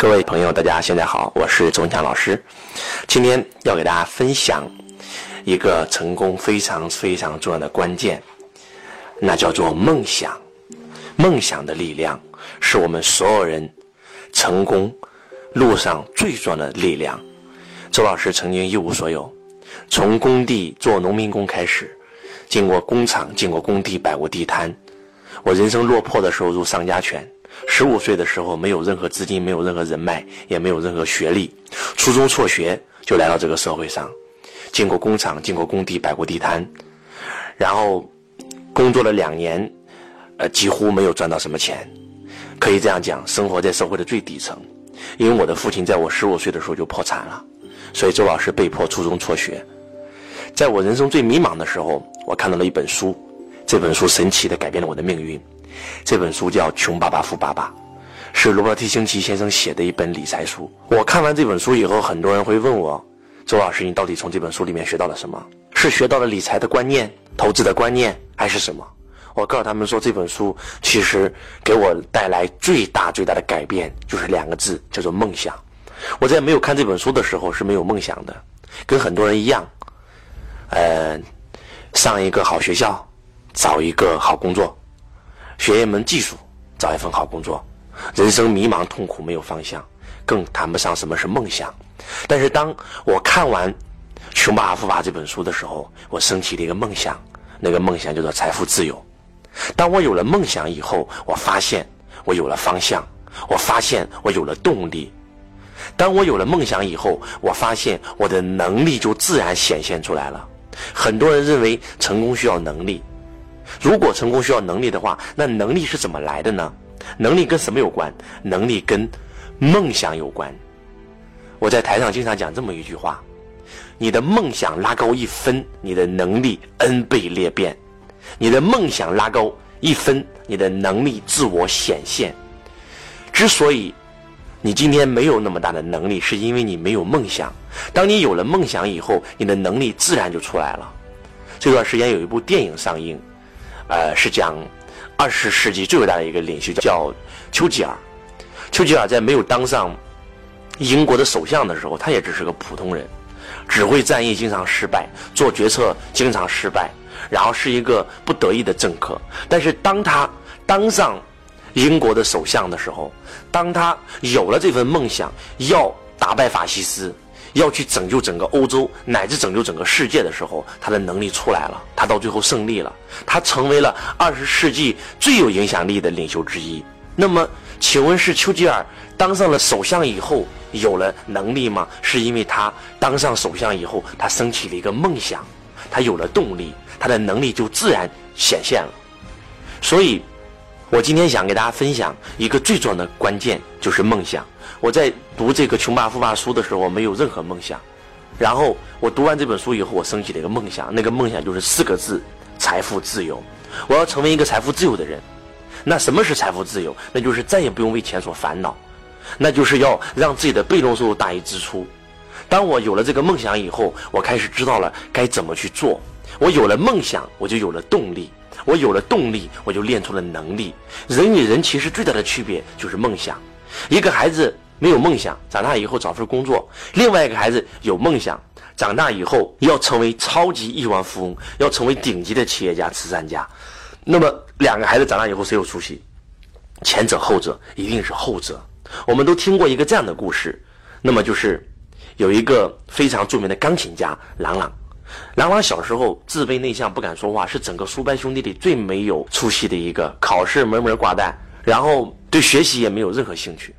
各位朋友，大家现在好，我是周文强老师。今天要给大家分享一个成功非常非常重要的关键，那叫做梦想。梦想的力量是我们所有人成功路上最重要的力量。周老师曾经一无所有，从工地做农民工开始，进过工厂，进过工地，摆过地摊。我人生落魄的时候入丧家犬。十五岁的时候，没有任何资金，没有任何人脉，也没有任何学历，初中辍学就来到这个社会上，进过工厂，进过工地，摆过地摊，然后工作了两年，呃，几乎没有赚到什么钱，可以这样讲，生活在社会的最底层。因为我的父亲在我十五岁的时候就破产了，所以周老师被迫初中辍学。在我人生最迷茫的时候，我看到了一本书，这本书神奇的改变了我的命运。这本书叫《穷爸爸富爸爸》，是罗伯特·清崎先生写的一本理财书。我看完这本书以后，很多人会问我：“周老师，你到底从这本书里面学到了什么？是学到了理财的观念、投资的观念，还是什么？”我告诉他们说，这本书其实给我带来最大最大的改变，就是两个字，叫做梦想。我在没有看这本书的时候是没有梦想的，跟很多人一样，呃，上一个好学校，找一个好工作。学一门技术，找一份好工作，人生迷茫痛苦，没有方向，更谈不上什么是梦想。但是当我看完《穷爸爸富爸爸》这本书的时候，我升起了一个梦想，那个梦想叫做财富自由。当我有了梦想以后，我发现我有了方向，我发现我有了动力。当我有了梦想以后，我发现我的能力就自然显现出来了。很多人认为成功需要能力。如果成功需要能力的话，那能力是怎么来的呢？能力跟什么有关？能力跟梦想有关。我在台上经常讲这么一句话：你的梦想拉高一分，你的能力 n 倍裂变；你的梦想拉高一分，你的能力自我显现。之所以你今天没有那么大的能力，是因为你没有梦想。当你有了梦想以后，你的能力自然就出来了。这段时间有一部电影上映。呃，是讲二十世纪最伟大的一个领袖叫丘吉尔。丘吉尔在没有当上英国的首相的时候，他也只是个普通人，指挥战役经常失败，做决策经常失败，然后是一个不得意的政客。但是当他当上英国的首相的时候，当他有了这份梦想，要打败法西斯。要去拯救整个欧洲乃至拯救整个世界的时候，他的能力出来了，他到最后胜利了，他成为了二十世纪最有影响力的领袖之一。那么，请问是丘吉尔当上了首相以后有了能力吗？是因为他当上首相以后，他升起了一个梦想，他有了动力，他的能力就自然显现了。所以，我今天想给大家分享一个最重要的关键，就是梦想。我在读这个《穷爸富爸》书的时候，我没有任何梦想。然后我读完这本书以后，我升起了一个梦想，那个梦想就是四个字：财富自由。我要成为一个财富自由的人。那什么是财富自由？那就是再也不用为钱所烦恼，那就是要让自己的被动收入大于支出。当我有了这个梦想以后，我开始知道了该怎么去做。我有了梦想，我就有了动力。我有了动力，我就练出了能力。人与人其实最大的区别就是梦想。一个孩子。没有梦想，长大以后找份工作；另外一个孩子有梦想，长大以后要成为超级亿万富翁，要成为顶级的企业家、慈善家。那么两个孩子长大以后谁有出息？前者后者？一定是后者。我们都听过一个这样的故事，那么就是有一个非常著名的钢琴家郎朗。郎朗小时候自卑内向，不敢说话，是整个苏班兄弟里最没有出息的一个，考试门门挂蛋，然后对学习也没有任何兴趣。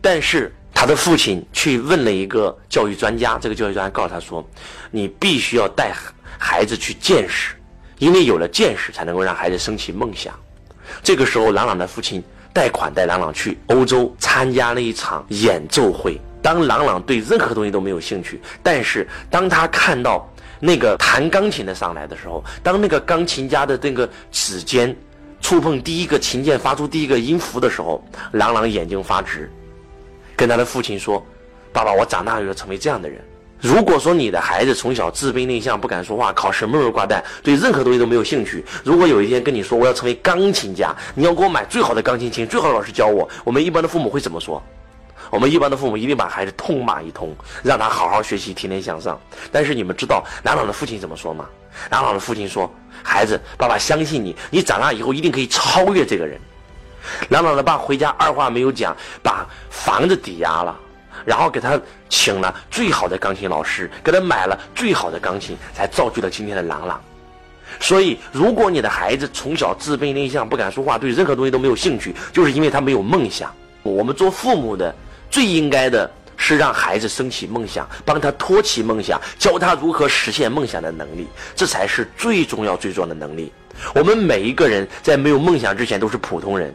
但是他的父亲去问了一个教育专家，这个教育专家告诉他说：“你必须要带孩子去见识，因为有了见识，才能够让孩子升起梦想。”这个时候，朗朗的父亲贷款带朗朗去欧洲参加了一场演奏会。当朗朗对任何东西都没有兴趣，但是当他看到那个弹钢琴的上来的时候，当那个钢琴家的那个指尖触碰第一个琴键，发出第一个音符的时候，朗朗眼睛发直。跟他的父亲说：“爸爸，我长大要成为这样的人。如果说你的孩子从小自卑内向，不敢说话，考试闷闷挂蛋，对任何东西都没有兴趣。如果有一天跟你说我要成为钢琴家，你要给我买最好的钢琴琴，最好的老师教我，我们一般的父母会怎么说？我们一般的父母一定把孩子痛骂一通，让他好好学习，天天向上。但是你们知道朗朗的父亲怎么说吗？朗朗的父亲说：“孩子，爸爸相信你，你长大以后一定可以超越这个人。”朗朗的爸回家二话没有讲，把房子抵押了，然后给他请了最好的钢琴老师，给他买了最好的钢琴，才造就了今天的朗朗。所以，如果你的孩子从小自卑内向、不敢说话，对任何东西都没有兴趣，就是因为他没有梦想。我们做父母的最应该的是让孩子升起梦想，帮他托起梦想，教他如何实现梦想的能力，这才是最重要、最重要的能力。我们每一个人在没有梦想之前都是普通人，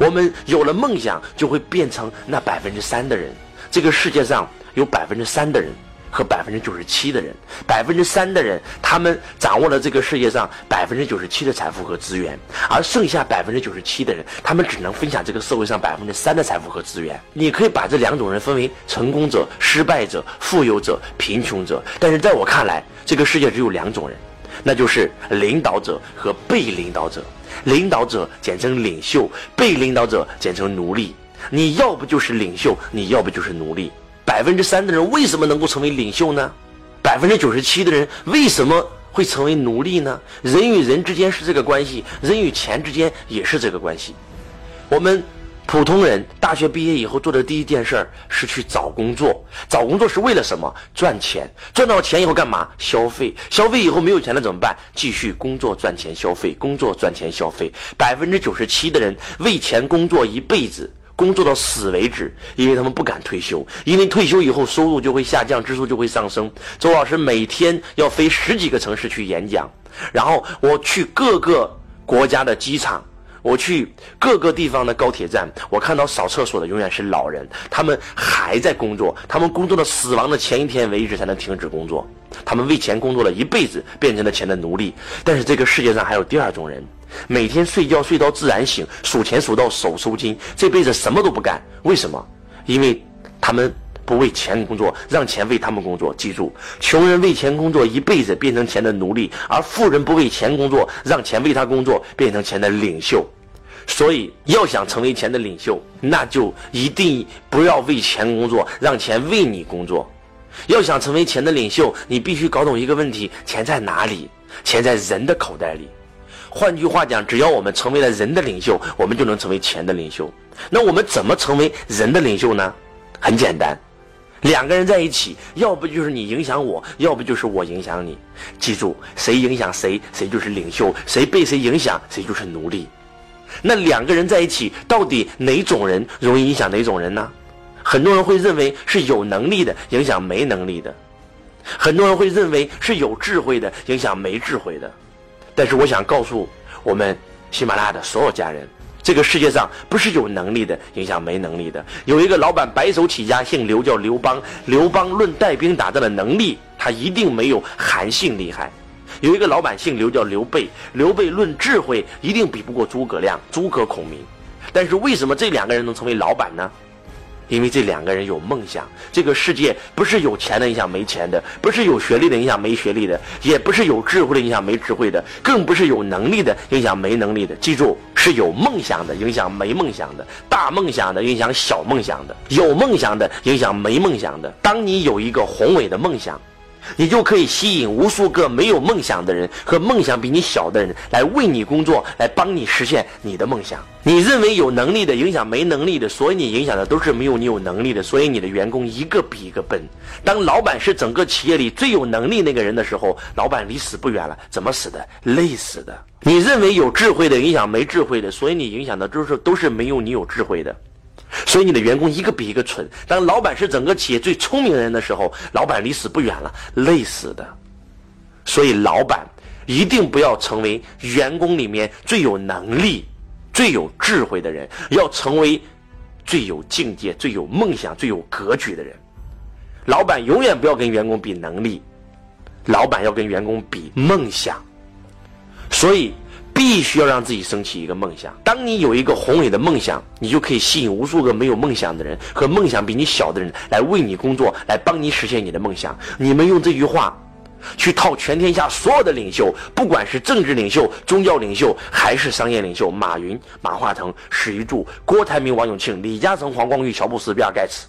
我们有了梦想就会变成那百分之三的人。这个世界上有百分之三的人。和百分之九十七的人，百分之三的人，他们掌握了这个世界上百分之九十七的财富和资源，而剩下百分之九十七的人，他们只能分享这个社会上百分之三的财富和资源。你可以把这两种人分为成功者、失败者、富有者、贫穷者。但是在我看来，这个世界只有两种人，那就是领导者和被领导者。领导者简称领袖，被领导者简称奴隶。你要不就是领袖，你要不就是奴隶。百分之三的人为什么能够成为领袖呢？百分之九十七的人为什么会成为奴隶呢？人与人之间是这个关系，人与钱之间也是这个关系。我们普通人大学毕业以后做的第一件事儿是去找工作，找工作是为了什么？赚钱。赚到钱以后干嘛？消费。消费以后没有钱了怎么办？继续工作赚钱消费，工作赚钱消费。百分之九十七的人为钱工作一辈子。工作到死为止，因为他们不敢退休，因为退休以后收入就会下降，支出就会上升。周老师每天要飞十几个城市去演讲，然后我去各个国家的机场，我去各个地方的高铁站，我看到扫厕所的永远是老人，他们还在工作，他们工作到死亡的前一天为止才能停止工作，他们为钱工作了一辈子，变成了钱的奴隶。但是这个世界上还有第二种人。每天睡觉睡到自然醒，数钱数到手抽筋，这辈子什么都不干。为什么？因为他们不为钱工作，让钱为他们工作。记住，穷人为钱工作一辈子，变成钱的奴隶；而富人不为钱工作，让钱为他工作，变成钱的领袖。所以，要想成为钱的领袖，那就一定不要为钱工作，让钱为你工作。要想成为钱的领袖，你必须搞懂一个问题：钱在哪里？钱在人的口袋里。换句话讲，只要我们成为了人的领袖，我们就能成为钱的领袖。那我们怎么成为人的领袖呢？很简单，两个人在一起，要不就是你影响我，要不就是我影响你。记住，谁影响谁，谁就是领袖；谁被谁影响，谁就是奴隶。那两个人在一起，到底哪种人容易影响哪种人呢？很多人会认为是有能力的影响没能力的，很多人会认为是有智慧的影响没智慧的。但是我想告诉我们喜马拉雅的所有家人，这个世界上不是有能力的影响没能力的。有一个老板白手起家，姓刘，叫刘邦。刘邦论带兵打仗的能力，他一定没有韩信厉害。有一个老板姓刘，叫刘备。刘备论智慧，一定比不过诸葛亮、诸葛孔明。但是为什么这两个人能成为老板呢？因为这两个人有梦想，这个世界不是有钱的影响没钱的，不是有学历的影响没学历的，也不是有智慧的影响没智慧的，更不是有能力的影响没能力的。记住，是有梦想的影响没梦想的，大梦想的影响小梦想的，有梦想的影响没梦想的。当你有一个宏伟的梦想。你就可以吸引无数个没有梦想的人和梦想比你小的人来为你工作，来帮你实现你的梦想。你认为有能力的影响没能力的，所以你影响的都是没有你有能力的，所以你的员工一个比一个笨。当老板是整个企业里最有能力那个人的时候，老板离死不远了。怎么死的？累死的。你认为有智慧的影响没智慧的，所以你影响的都是都是没有你有智慧的。所以你的员工一个比一个蠢。当老板是整个企业最聪明的人的时候，老板离死不远了，累死的。所以老板一定不要成为员工里面最有能力、最有智慧的人，要成为最有境界、最有梦想、最有格局的人。老板永远不要跟员工比能力，老板要跟员工比梦想。所以。必须要让自己升起一个梦想。当你有一个宏伟的梦想，你就可以吸引无数个没有梦想的人和梦想比你小的人来为你工作，来帮你实现你的梦想。你们用这句话去套全天下所有的领袖，不管是政治领袖、宗教领袖还是商业领袖，马云、马化腾、史玉柱、郭台铭、王永庆、李嘉诚、黄光裕、乔布斯、比尔盖茨，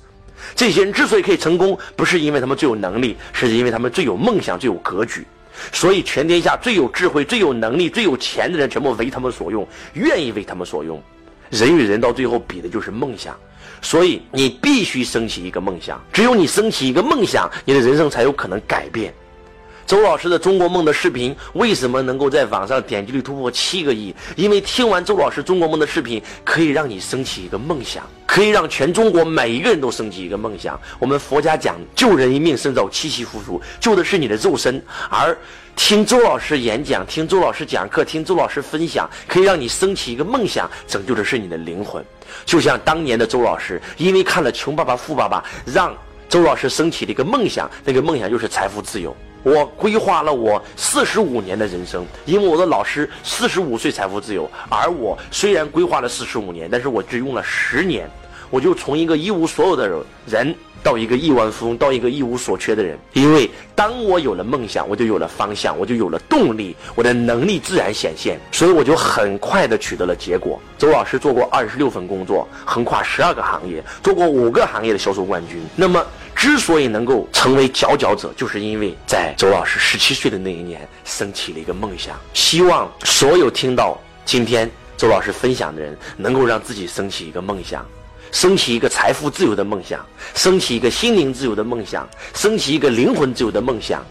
这些人之所以可以成功，不是因为他们最有能力，是因为他们最有梦想、最有格局。所以，全天下最有智慧、最有能力、最有钱的人，全部为他们所用，愿意为他们所用。人与人到最后比的就是梦想。所以，你必须升起一个梦想。只有你升起一个梦想，你的人生才有可能改变。周老师的中国梦的视频为什么能够在网上点击率突破七个亿？因为听完周老师中国梦的视频，可以让你升起一个梦想，可以让全中国每一个人都升起一个梦想。我们佛家讲救人一命胜造七级浮屠，救的是你的肉身，而听周老师演讲、听周老师讲课、听周老师分享，可以让你升起一个梦想，拯救的是你的灵魂。就像当年的周老师，因为看了《穷爸爸富爸爸》，让周老师升起了一个梦想，那个梦想就是财富自由。我规划了我四十五年的人生，因为我的老师四十五岁财富自由，而我虽然规划了四十五年，但是我只用了十年，我就从一个一无所有的人到一个亿万富翁，到一个一无所缺的人。因为当我有了梦想，我就有了方向，我就有了动力，我的能力自然显现，所以我就很快的取得了结果。周老师做过二十六份工作，横跨十二个行业，做过五个行业的销售冠军。那么。之所以能够成为佼佼者，就是因为在周老师十七岁的那一年，升起了一个梦想。希望所有听到今天周老师分享的人，能够让自己升起一个梦想，升起一个财富自由的梦想，升起一个心灵自由的梦想，升起一个灵魂自由的梦想。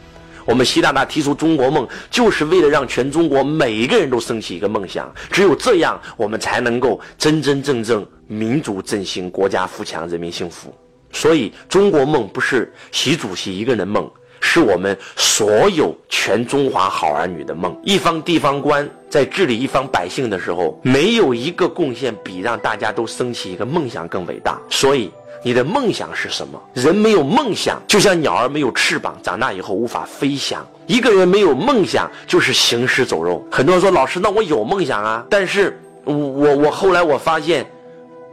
我们习大大提出中国梦，就是为了让全中国每一个人都升起一个梦想。只有这样，我们才能够真真正正民族振兴、国家富强、人民幸福。所以，中国梦不是习主席一个人的梦，是我们所有全中华好儿女的梦。一方地方官在治理一方百姓的时候，没有一个贡献比让大家都升起一个梦想更伟大。所以，你的梦想是什么？人没有梦想，就像鸟儿没有翅膀，长大以后无法飞翔。一个人没有梦想，就是行尸走肉。很多人说：“老师，那我有梦想啊，但是我我我后来我发现。”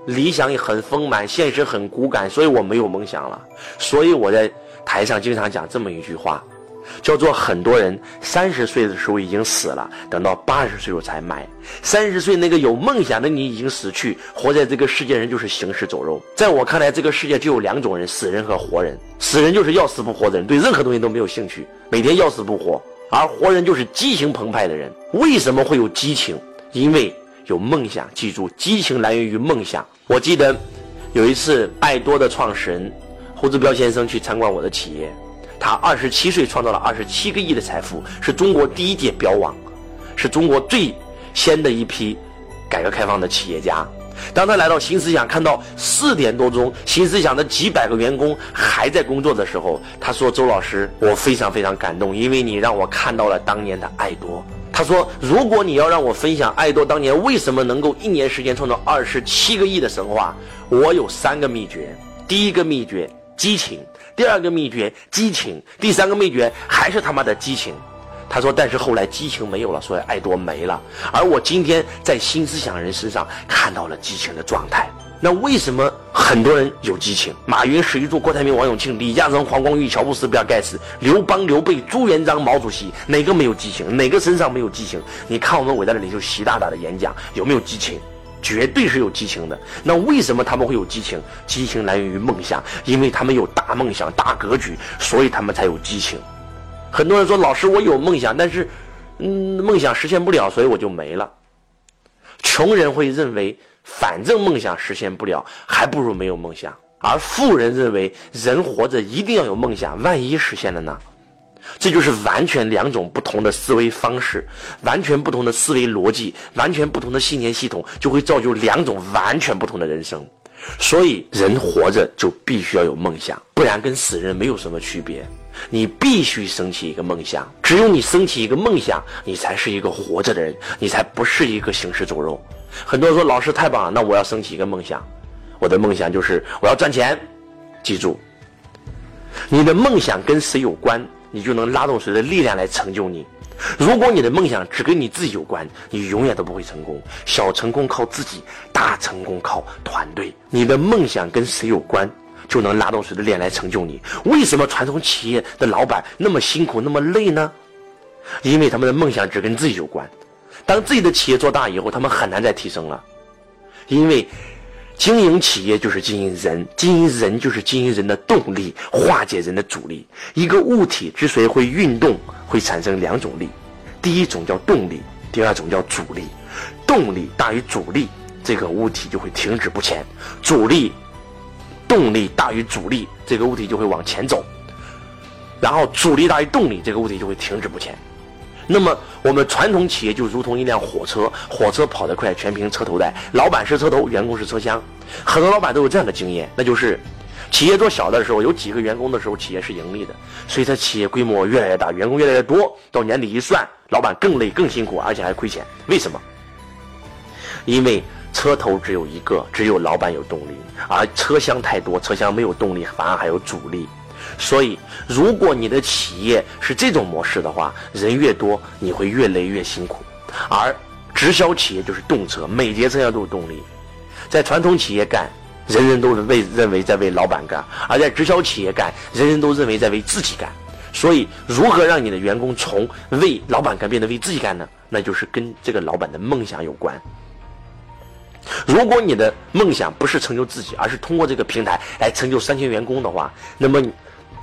理想也很丰满，现实很骨感，所以我没有梦想了。所以我在台上经常讲这么一句话，叫做很多人三十岁的时候已经死了，等到八十岁时候才埋。三十岁那个有梦想的你已经死去，活在这个世界人就是行尸走肉。在我看来，这个世界就有两种人：死人和活人。死人就是要死不活的人，对任何东西都没有兴趣，每天要死不活；而活人就是激情澎湃的人。为什么会有激情？因为。有梦想，记住，激情来源于梦想。我记得有一次，爱多的创始人胡志彪先生去参观我的企业，他二十七岁创造了二十七个亿的财富，是中国第一届标王，是中国最先的一批改革开放的企业家。当他来到新思想，看到四点多钟新思想的几百个员工还在工作的时候，他说：“周老师，我非常非常感动，因为你让我看到了当年的爱多。”他说：“如果你要让我分享爱多当年为什么能够一年时间创造二十七个亿的神话，我有三个秘诀。第一个秘诀激情，第二个秘诀激情，第三个秘诀还是他妈的激情。”他说：“但是后来激情没有了，所以爱多没了。而我今天在新思想人身上看到了激情的状态。”那为什么很多人有激情？马云、史玉柱、郭台铭、王永庆、李嘉诚、黄光裕、乔布斯、比尔盖茨、刘邦、刘备、朱元璋、毛主席，哪个没有激情？哪个身上没有激情？你看我们伟大的领袖习大大的演讲有没有激情？绝对是有激情的。那为什么他们会有激情？激情来源于梦想，因为他们有大梦想、大格局，所以他们才有激情。很多人说：“老师，我有梦想，但是，嗯，梦想实现不了，所以我就没了。”穷人会认为。反正梦想实现不了，还不如没有梦想。而富人认为，人活着一定要有梦想，万一实现了呢？这就是完全两种不同的思维方式，完全不同的思维逻辑，完全不同的信念系统，就会造就两种完全不同的人生。所以，人活着就必须要有梦想，不然跟死人没有什么区别。你必须升起一个梦想，只有你升起一个梦想，你才是一个活着的人，你才不是一个行尸走肉。很多人说老师太棒了，那我要升起一个梦想，我的梦想就是我要赚钱。记住，你的梦想跟谁有关，你就能拉动谁的力量来成就你。如果你的梦想只跟你自己有关，你永远都不会成功。小成功靠自己，大成功靠团队。你的梦想跟谁有关，就能拉动谁的力量来成就你。为什么传统企业的老板那么辛苦那么累呢？因为他们的梦想只跟自己有关。当自己的企业做大以后，他们很难再提升了，因为经营企业就是经营人，经营人就是经营人的动力，化解人的阻力。一个物体之所以会运动，会产生两种力，第一种叫动力，第二种叫阻力。动力大于阻力，这个物体就会停止不前；阻力、动力大于阻力，这个物体就会往前走。然后阻力大于动力，这个物体就会停止不前。那么，我们传统企业就如同一辆火车，火车跑得快，全凭车头带。老板是车头，员工是车厢。很多老板都有这样的经验，那就是企业做小的时候，有几个员工的时候，企业是盈利的。随着企业规模越来越大，员工越来越多，到年底一算，老板更累、更辛苦，而且还亏钱。为什么？因为车头只有一个，只有老板有动力，而车厢太多，车厢没有动力，反而还有阻力。所以，如果你的企业是这种模式的话，人越多，你会越累越辛苦。而直销企业就是动车，每节车厢都有动力。在传统企业干，人人都为认为在为老板干；而在直销企业干，人人都认为在为自己干。所以，如何让你的员工从为老板干变得为自己干呢？那就是跟这个老板的梦想有关。如果你的梦想不是成就自己，而是通过这个平台来成就三千员工的话，那么。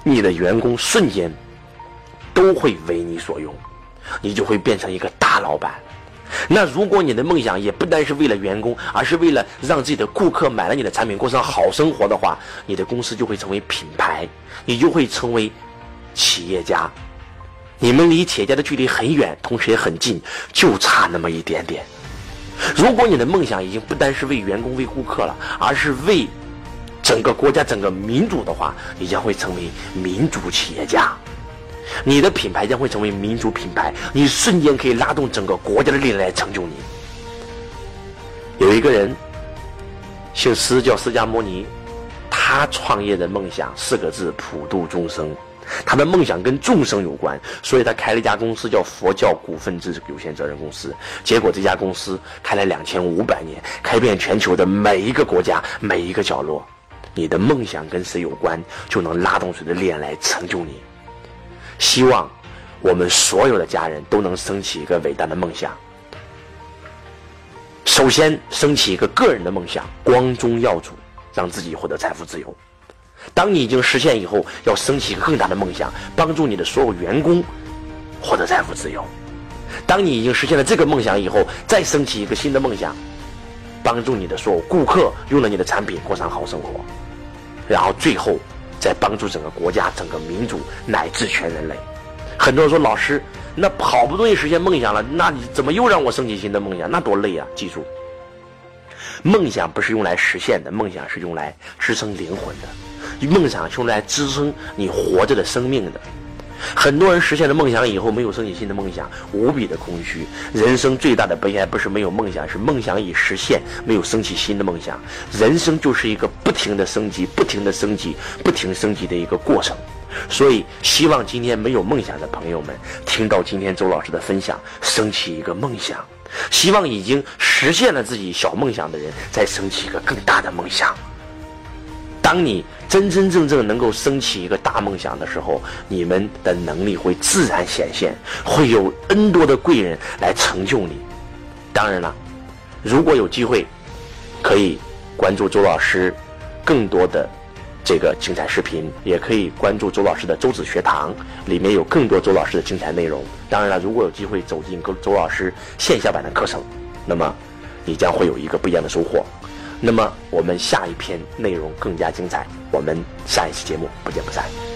你的员工瞬间都会为你所用，你就会变成一个大老板。那如果你的梦想也不单是为了员工，而是为了让自己的顾客买了你的产品过上好生活的话，你的公司就会成为品牌，你就会成为企业家。你们离企业家的距离很远，同时也很近，就差那么一点点。如果你的梦想已经不单是为员工、为顾客了，而是为……整个国家、整个民族的话，你将会成为民族企业家，你的品牌将会成为民族品牌，你瞬间可以拉动整个国家的力量来成就你。有一个人，姓释，叫释迦牟尼，他创业的梦想四个字：普度众生。他的梦想跟众生有关，所以他开了一家公司，叫佛教股份制有限责任公司。结果这家公司开了两千五百年，开遍全球的每一个国家、每一个角落。你的梦想跟谁有关，就能拉动谁的力量来成就你。希望我们所有的家人都能升起一个伟大的梦想。首先，升起一个个人的梦想，光宗耀祖，让自己获得财富自由。当你已经实现以后，要升起一个更大的梦想，帮助你的所有员工获得财富自由。当你已经实现了这个梦想以后，再升起一个新的梦想，帮助你的所有顾客用了你的产品过上好生活。然后最后，再帮助整个国家、整个民族乃至全人类。很多人说：“老师，那好不容易实现梦想了，那你怎么又让我升起新的梦想？那多累啊！”记住，梦想不是用来实现的，梦想是用来支撑灵魂的，梦想是用来支撑你活着的生命的。很多人实现了梦想以后，没有升起新的梦想，无比的空虚。人生最大的悲哀不是没有梦想，是梦想已实现，没有升起新的梦想。人生就是一个不停的升级、不停的升级、不停升级的一个过程。所以，希望今天没有梦想的朋友们，听到今天周老师的分享，升起一个梦想；希望已经实现了自己小梦想的人，再升起一个更大的梦想。当你真真正正能够升起一个大梦想的时候，你们的能力会自然显现，会有 N 多的贵人来成就你。当然了，如果有机会，可以关注周老师更多的这个精彩视频，也可以关注周老师的周子学堂，里面有更多周老师的精彩内容。当然了，如果有机会走进周老师线下版的课程，那么你将会有一个不一样的收获。那么，我们下一篇内容更加精彩，我们下一期节目不见不散。